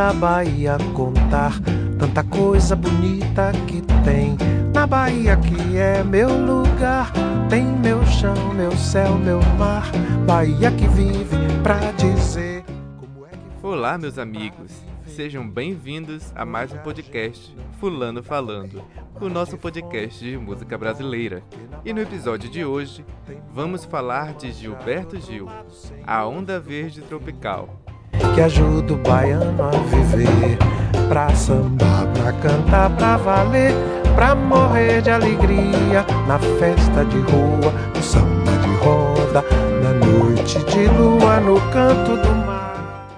linda Bahia contar tanta coisa bonita que tem. Na Bahia que é meu lugar, tem meu chão, meu céu, meu mar. Bahia que vive pra dizer como é que Olá, meus amigos. Sejam bem-vindos a mais um podcast Fulano Falando, o nosso podcast de música brasileira. E no episódio de hoje, vamos falar de Gilberto Gil, a onda verde tropical. Que ajuda o baiano a viver. Pra sambar, pra cantar, pra valer, pra morrer de alegria. Na festa de rua, no samba de roda, na noite de lua, no canto do mar.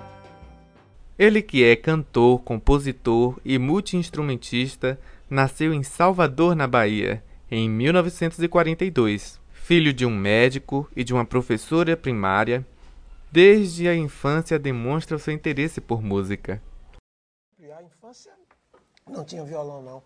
Ele que é cantor, compositor e multiinstrumentista, nasceu em Salvador, na Bahia, em 1942. Filho de um médico e de uma professora primária, desde a infância demonstra o seu interesse por música. A infância não tinha violão, não.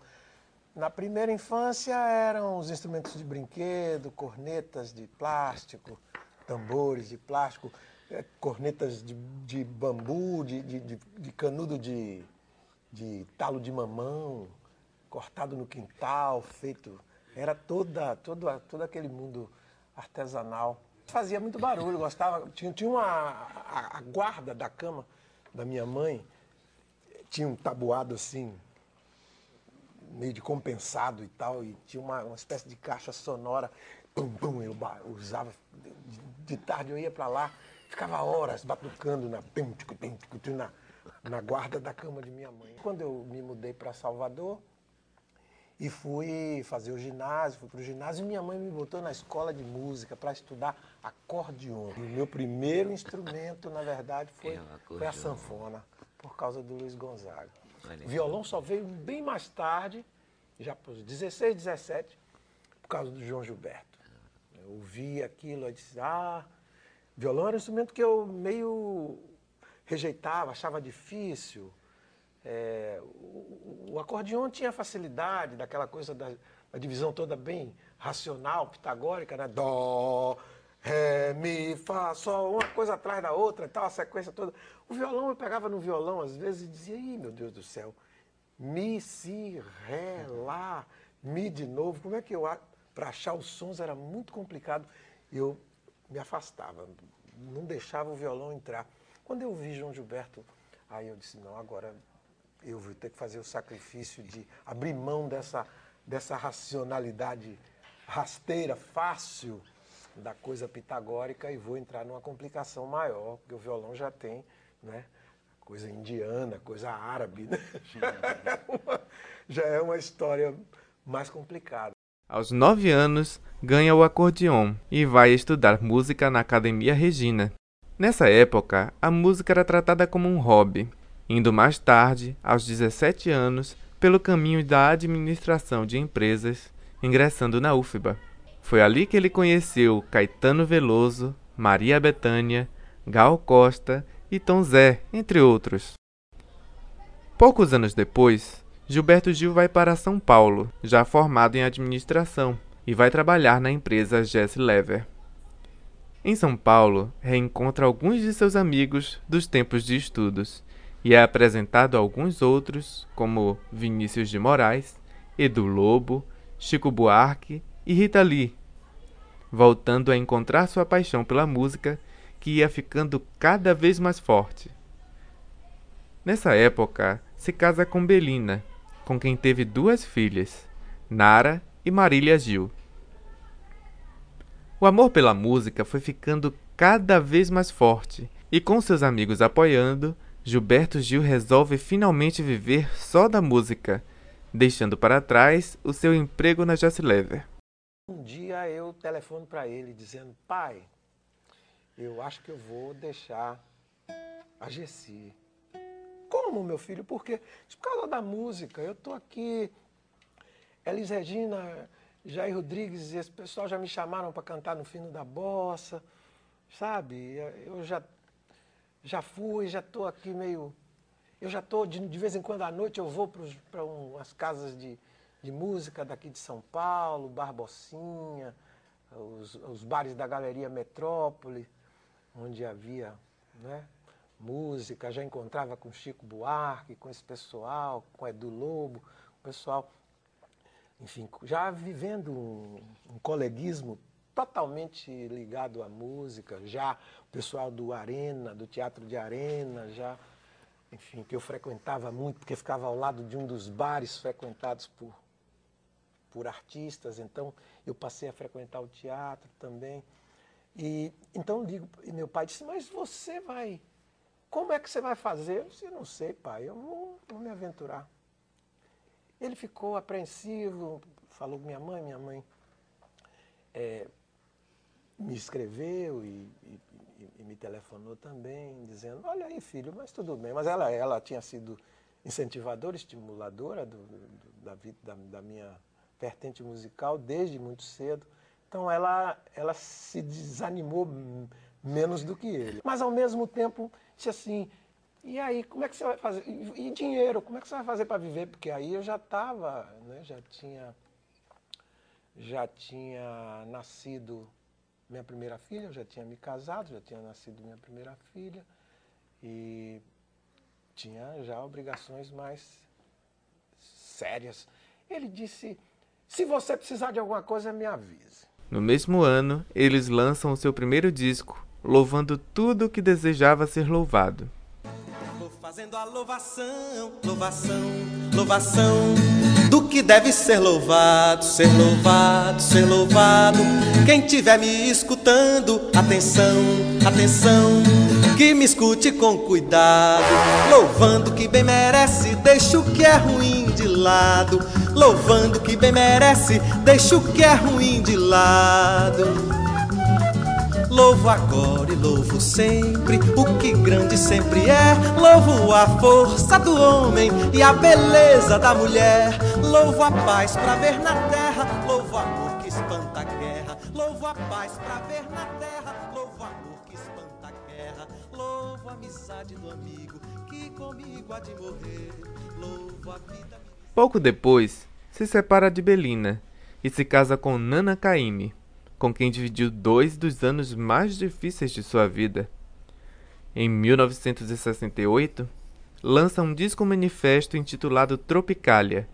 Na primeira infância eram os instrumentos de brinquedo, cornetas de plástico, tambores de plástico, eh, cornetas de, de bambu, de, de- de- canudo de, de talo de mamão, cortado no quintal, feito. Era toda, toda, todo aquele mundo artesanal. Fazia muito barulho, gostava. Tinha, tinha uma. A, a guarda da cama da minha mãe tinha um tabuado assim, meio de compensado e tal, e tinha uma, uma espécie de caixa sonora. Pum, pum, eu usava. De, de tarde eu ia para lá, ficava horas batucando na, na, na guarda da cama de minha mãe. Quando eu me mudei para Salvador, e fui fazer o ginásio, fui para o ginásio e minha mãe me botou na escola de música para estudar acordeon. E o meu primeiro instrumento, na verdade, foi, É, foi a sanfona, por causa do Luiz Gonzaga. Olha O violão só veio bem mais tarde, já para os 16, 17, por causa do João Gilberto. Eu ouvi aquilo, eu disse, ah, violão era um instrumento que eu meio rejeitava, achava difícil. É, o, o acordeon tinha facilidade daquela coisa da, da divisão toda bem racional, pitagórica, né? Dó, ré, mi, fá, sol, uma coisa atrás da outra e tal, a sequência toda. O violão, eu pegava no violão às vezes e dizia, ih, meu Deus do céu, mi, si, ré, lá, mi de novo, como é que eu... Para achar os sons era muito complicado. Eu me afastava, não deixava o violão entrar. Quando eu vi João Gilberto, aí eu disse, não, agora eu vou ter que fazer o sacrifício de abrir mão dessa, dessa racionalidade rasteira, fácil da coisa pitagórica e vou entrar numa complicação maior, porque o violão já tem, né? Coisa indiana, coisa árabe, né? Já é uma, história mais complicada. Aos nove anos, ganha o acordeon e vai estudar música na Academia Regina. Nessa época, a música era tratada como um hobby, indo mais tarde, aos 17 anos, pelo caminho da administração de empresas, ingressando na UFBA. Foi ali que ele conheceu Caetano Veloso, Maria Bethânia, Gal Costa e Tom Zé, entre outros. Poucos anos depois, Gilberto Gil vai para São Paulo, já formado em administração, e vai trabalhar na empresa Jesse Lever. Em São Paulo, reencontra alguns de seus amigos dos tempos de estudos e é apresentado a alguns outros, como Vinícius de Moraes, Edu Lobo, Chico Buarque e Rita Lee, voltando a encontrar sua paixão pela música, que ia ficando cada vez mais forte. Nessa época, se casa com Belina, com quem teve duas filhas, Nara e Marília Gil. O amor pela música foi ficando cada vez mais forte, e com seus amigos apoiando, Gilberto Gil resolve finalmente viver só da música, deixando para trás o seu emprego na Jazz Lever. Um dia eu telefono para ele dizendo, pai, eu acho que eu vou deixar a Gessi. Como, meu filho? Por quê? Por causa da música. Eu estou aqui, Elis Regina, Jair Rodrigues, esse pessoal já me chamaram para cantar no fino da bossa, sabe? Eu já, já fui, já estou aqui meio... Eu já estou, de, de vez em quando à noite, eu vou para umas casas de, de música daqui de São Paulo, Barbocinha, os, os bares da Galeria Metrópole, onde havia né, música, já encontrava com Chico Buarque, com esse pessoal, com Edu Lobo, o pessoal, enfim, já vivendo um, um coleguismo totalmente ligado à música, já o pessoal do Arena, do Teatro de Arena, já, enfim, que eu frequentava muito, porque ficava ao lado de um dos bares frequentados por, por artistas, então eu passei a frequentar o teatro também. E então digo, e meu pai disse, mas você vai, como é que você vai fazer? Eu disse, não sei, pai, eu vou, vou me aventurar. Ele ficou apreensivo, falou com minha mãe, minha mãe é, me escreveu e, e, e, me telefonou também, dizendo, olha aí, filho, mas tudo bem. Mas ela, ela tinha sido incentivadora, estimuladora do, do, da, da, da minha vertente musical desde muito cedo. Então ela, ela se desanimou menos do que ele. Mas ao mesmo tempo disse assim, e aí, como é que você vai fazer? E, e dinheiro, como é que você vai fazer para viver? Porque aí eu já estava, né, já tinha já tinha nascido minha primeira filha, eu já tinha me casado, já tinha nascido minha primeira filha e tinha já obrigações mais sérias. Ele disse: se você precisar de alguma coisa, me avise. No mesmo ano, eles lançam o seu primeiro disco, louvando tudo o que desejava ser louvado. Vou fazendo a louvação, louvação, louvação do que deve ser louvado, ser louvado, ser louvado. Quem tiver me escutando, atenção, atenção, que me escute com cuidado. Louvando que bem merece, deixa o que é ruim de lado. Louvando que bem merece, deixa o que é ruim de lado. Louvo agora e louvo sempre o que grande sempre é. Louvo a força do homem e a beleza da mulher. Louvo a paz pra ver na terra. Louvo o amor que espanta a guerra. Louvo a paz pra ver na terra. Louvo o amor que espanta a guerra. Louvo a amizade do amigo que comigo há de morrer. Louvo a vida. Pouco depois, se separa de Belina e se casa com Nana Caymmi com quem dividiu dois dos anos mais difíceis de sua vida. Em 1968, lança um disco manifesto intitulado Tropicália,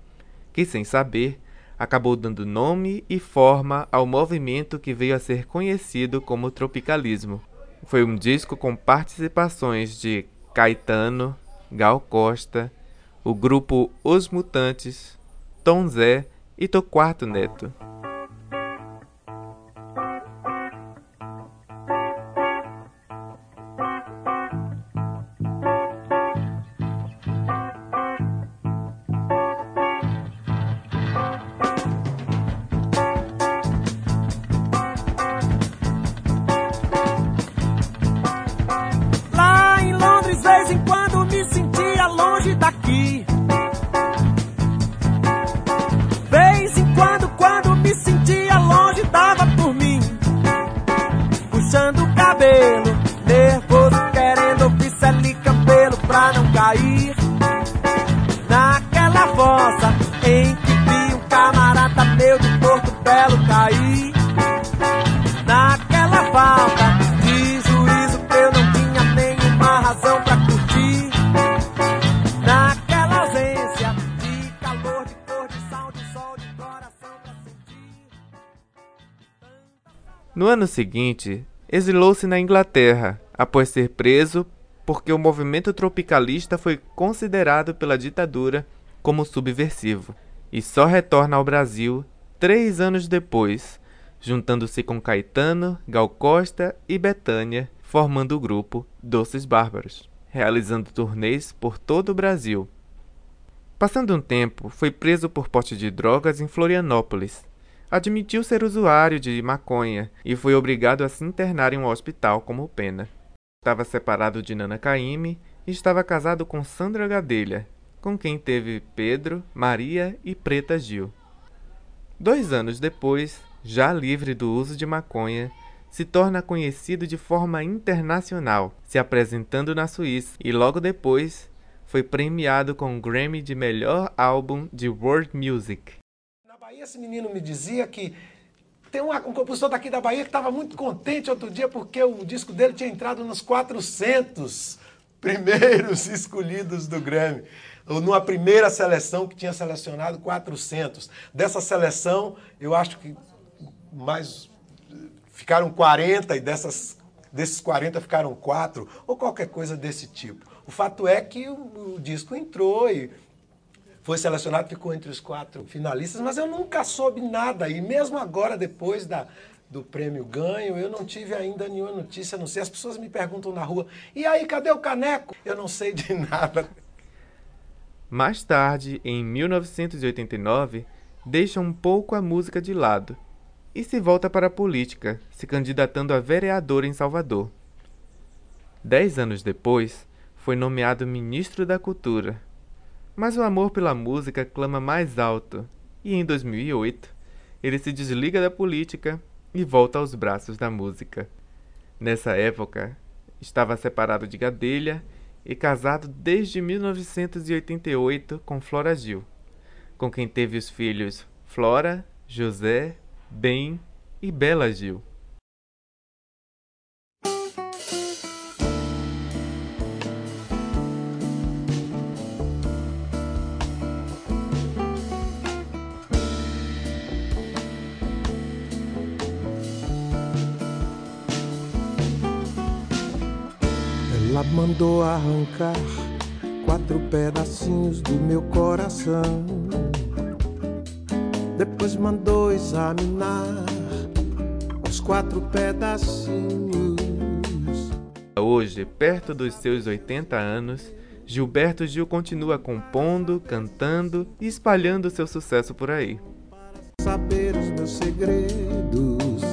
que, sem saber, acabou dando nome e forma ao movimento que veio a ser conhecido como tropicalismo. Foi um disco com participações de Caetano, Gal Costa, o grupo Os Mutantes, Tom Zé e Toquarto Neto. No ano seguinte, exilou-se na Inglaterra, após ser preso porque o movimento tropicalista foi considerado pela ditadura como subversivo, e só retorna ao Brasil três anos depois, juntando-se com Caetano, Gal Costa e Betânia, formando o grupo Doces Bárbaros, realizando turnês por todo o Brasil. Passando um tempo, foi preso por porte de drogas em Florianópolis admitiu ser usuário de maconha e foi obrigado a se internar em um hospital como pena. Estava separado de Nana Caymmi e estava casado com Sandra Gadelha, com quem teve Pedro, Maria e Preta Gil. Dois anos depois, já livre do uso de maconha, se torna conhecido de forma internacional, se apresentando na Suíça e logo depois foi premiado com o Grammy de melhor álbum de world music. Esse menino me dizia que tem um, um compositor daqui da Bahia que estava muito contente outro dia porque o disco dele tinha entrado nos 400 primeiros escolhidos do Grammy. Numa primeira seleção que tinha selecionado 400. Dessa seleção, eu acho que mais ficaram 40 e dessas, desses 40 ficaram 4, ou qualquer coisa desse tipo. O fato é que o, o disco entrou e foi selecionado, ficou entre os quatro finalistas, mas eu nunca soube nada. E mesmo agora, depois da, do prêmio ganho, eu não tive ainda nenhuma notícia, não sei. As pessoas me perguntam na rua, e aí, cadê o caneco? Eu não sei de nada. Mais tarde, em 1989, deixa um pouco a música de lado e se volta para a política, se candidatando a vereador em Salvador. Dez anos depois, foi nomeado ministro da Cultura mas o amor pela música clama mais alto, e em 2008 ele se desliga da política e volta aos braços da música. Nessa época, estava separado de Gadelha e casado desde 1988 com Flora Gil, com quem teve os filhos Flora, José, Bem e Bela Gil. Ela mandou arrancar quatro pedacinhos do meu coração. Depois mandou examinar os quatro pedacinhos. Hoje, perto dos seus 80 anos, Gilberto Gil continua compondo, cantando e espalhando seu sucesso por aí. Saber os meus segredos,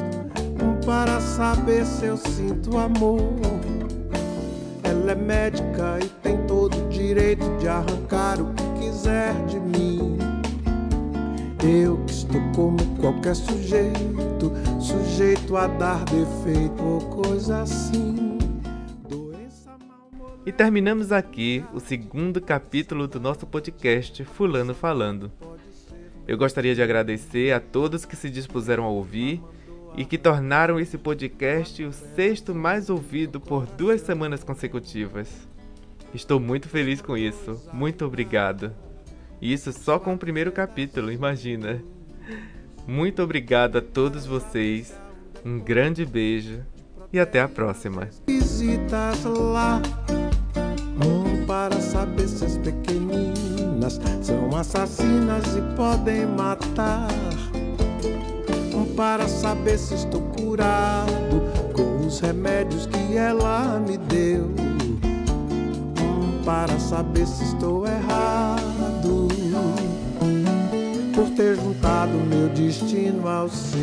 para saber se eu sinto amor ela é médica e tem todo o direito de arrancar o que quiser de mim. Eu que estou como qualquer sujeito, sujeito a dar defeito ou coisa assim. E terminamos aqui o segundo capítulo do nosso podcast Fulano Falando. Eu gostaria de agradecer a todos que se dispuseram a ouvir e que tornaram esse podcast o sexto mais ouvido por duas semanas consecutivas. Estou muito feliz com isso. Muito obrigado. E isso só com o primeiro capítulo, imagina. Muito obrigado a todos vocês. Um grande beijo e até a próxima. Visitas lá para saber se as pequeninas são assassinas e podem matar para saber se estou curado com os remédios que ela me deu. Para saber se estou errado por ter juntado meu destino ao seu.